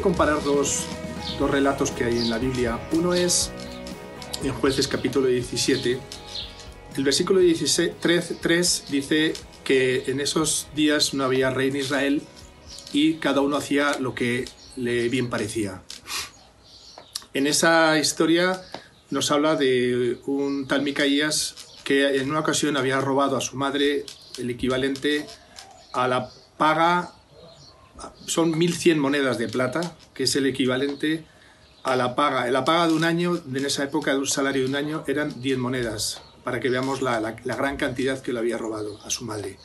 comparar dos, dos relatos que hay en la Biblia. Uno es en Jueces capítulo 17. El versículo 16, 3, 3 dice que en esos días no había rey en Israel y cada uno hacía lo que le bien parecía. En esa historia nos habla de un tal Micaías que en una ocasión había robado a su madre el equivalente a la paga, son 1.100 monedas de plata, que es el equivalente a la paga. La paga de un año, en esa época de un salario de un año, eran 10 monedas, para que veamos la, gran cantidad que le había robado a su madre.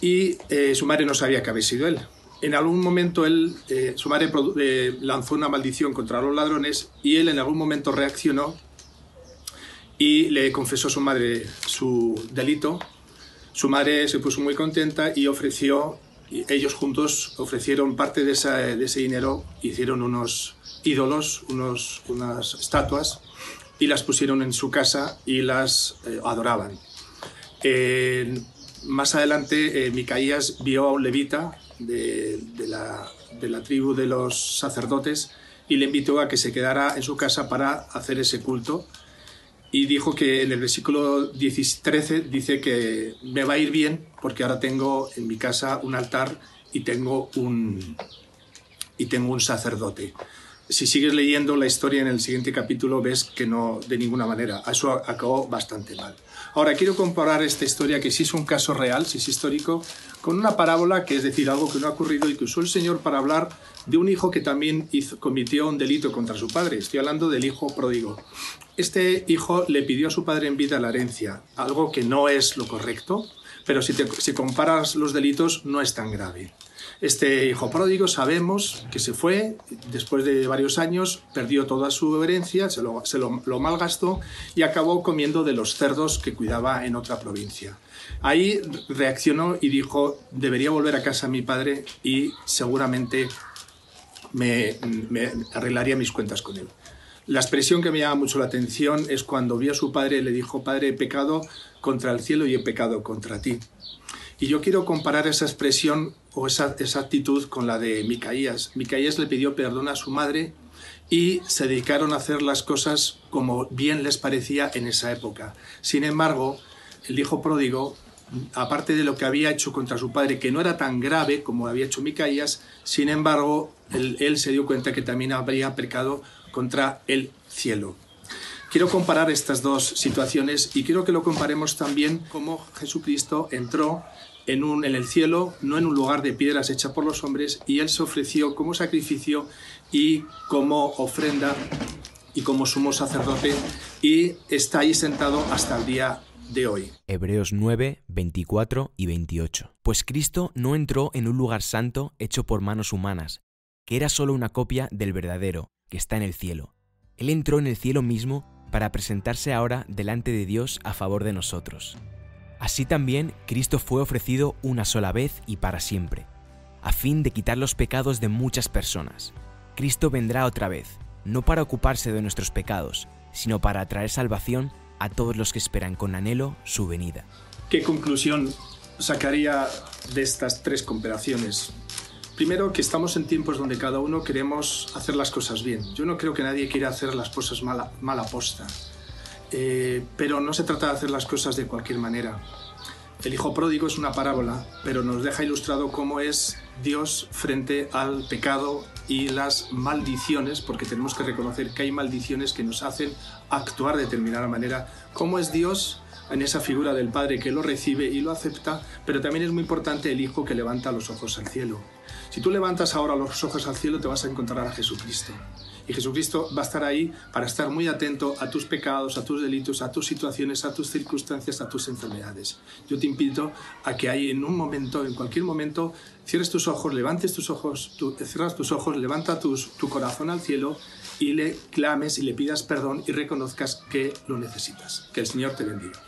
Y eh, su madre no sabía que había sido él. En algún momento él, eh, su madre eh, lanzó una maldición contra los ladrones y él en algún momento reaccionó y le confesó a su madre su delito. Su madre se puso muy contenta y ofreció, ellos juntos ofrecieron parte de, de ese dinero, hicieron unos ídolos, unos, unas estatuas, y las pusieron en su casa y las eh, adoraban. más adelante, eh, Micaías vio a un levita de, la, de, la, tribu de los sacerdotes y le invitó a que se quedara en su casa para hacer ese culto. Y dijo que en el versículo 13 dice que me va a ir bien porque ahora tengo en mi casa un altar y tengo un, y tengo un sacerdote si sigues leyendo la historia en el siguiente capítulo ves que no, de ninguna manera. Eso acabó bastante mal. Ahora, quiero comparar esta historia, que sí es un caso real, sí es histórico, con una parábola que es decir, algo que no ha ocurrido y que usó el Señor para hablar de un hijo que también cometió un delito contra su padre. Estoy hablando del hijo pródigo. Este hijo le pidió a su padre en vida la herencia, algo que no es lo correcto, pero si, si comparas los delitos no es tan grave. Este hijo pródigo sabemos que se fue, después de varios años perdió toda su herencia, se lo, malgastó y acabó comiendo de los cerdos que cuidaba en otra provincia. Ahí reaccionó y dijo, debería volver a casa mi padre y seguramente me, me arreglaría mis cuentas con él. La expresión que me llama mucho la atención es cuando vio a su padre y le dijo, Padre, he pecado contra el cielo y he pecado contra ti. Y yo quiero comparar esa expresión o esa, actitud con la de Micaías. Micaías le pidió perdón a su madre y se dedicaron a hacer las cosas como bien les parecía en esa época. Sin embargo, el hijo pródigo, aparte de lo que había hecho contra su padre, que no era tan grave como había hecho Micaías, sin embargo, él, él se dio cuenta que también habría pecado contra el cielo. Quiero comparar estas dos situaciones y quiero que lo comparemos también cómo Jesucristo entró en, un, en el cielo, no en un lugar de piedras hecha por los hombres, y Él se ofreció como sacrificio y como ofrenda y como sumo sacerdote, y está ahí sentado hasta el día de hoy. Hebreos 9, 24 y 28. Pues Cristo no entró en un lugar santo hecho por manos humanas, que era solo una copia del verdadero, que está en el cielo. Él entró en el cielo mismo para presentarse ahora delante de Dios a favor de nosotros. Así también Cristo fue ofrecido una sola vez y para siempre, a fin de quitar los pecados de muchas personas. Cristo vendrá otra vez, no para ocuparse de nuestros pecados, sino para traer salvación a todos los que esperan con anhelo su venida. ¿Qué conclusión sacaría de estas tres comparaciones? Primero, que estamos en tiempos donde cada uno queremos hacer las cosas bien. Yo no creo que nadie quiera hacer las cosas mal, mal aposta. Eh, pero no se trata de hacer las cosas de cualquier manera. El hijo pródigo es una parábola, pero nos deja ilustrado cómo es Dios frente al pecado y las maldiciones, porque tenemos que reconocer que hay maldiciones que nos hacen actuar de determinada manera. ¿Cómo es Dios en esa figura del Padre que lo recibe y lo acepta? Pero también es muy importante el Hijo que levanta los ojos al cielo. Si tú levantas ahora los ojos al cielo, te vas a encontrar a Jesucristo. Y Jesucristo va a estar ahí para estar muy atento a tus pecados, a tus delitos, a tus situaciones, a tus circunstancias, a tus enfermedades. Yo te invito a que ahí en un momento, en cualquier momento, cierres tus ojos, levantes tus ojos, cierras tus ojos, levanta tu corazón al cielo y le clames y le pidas perdón y reconozcas que lo necesitas. Que el Señor te bendiga.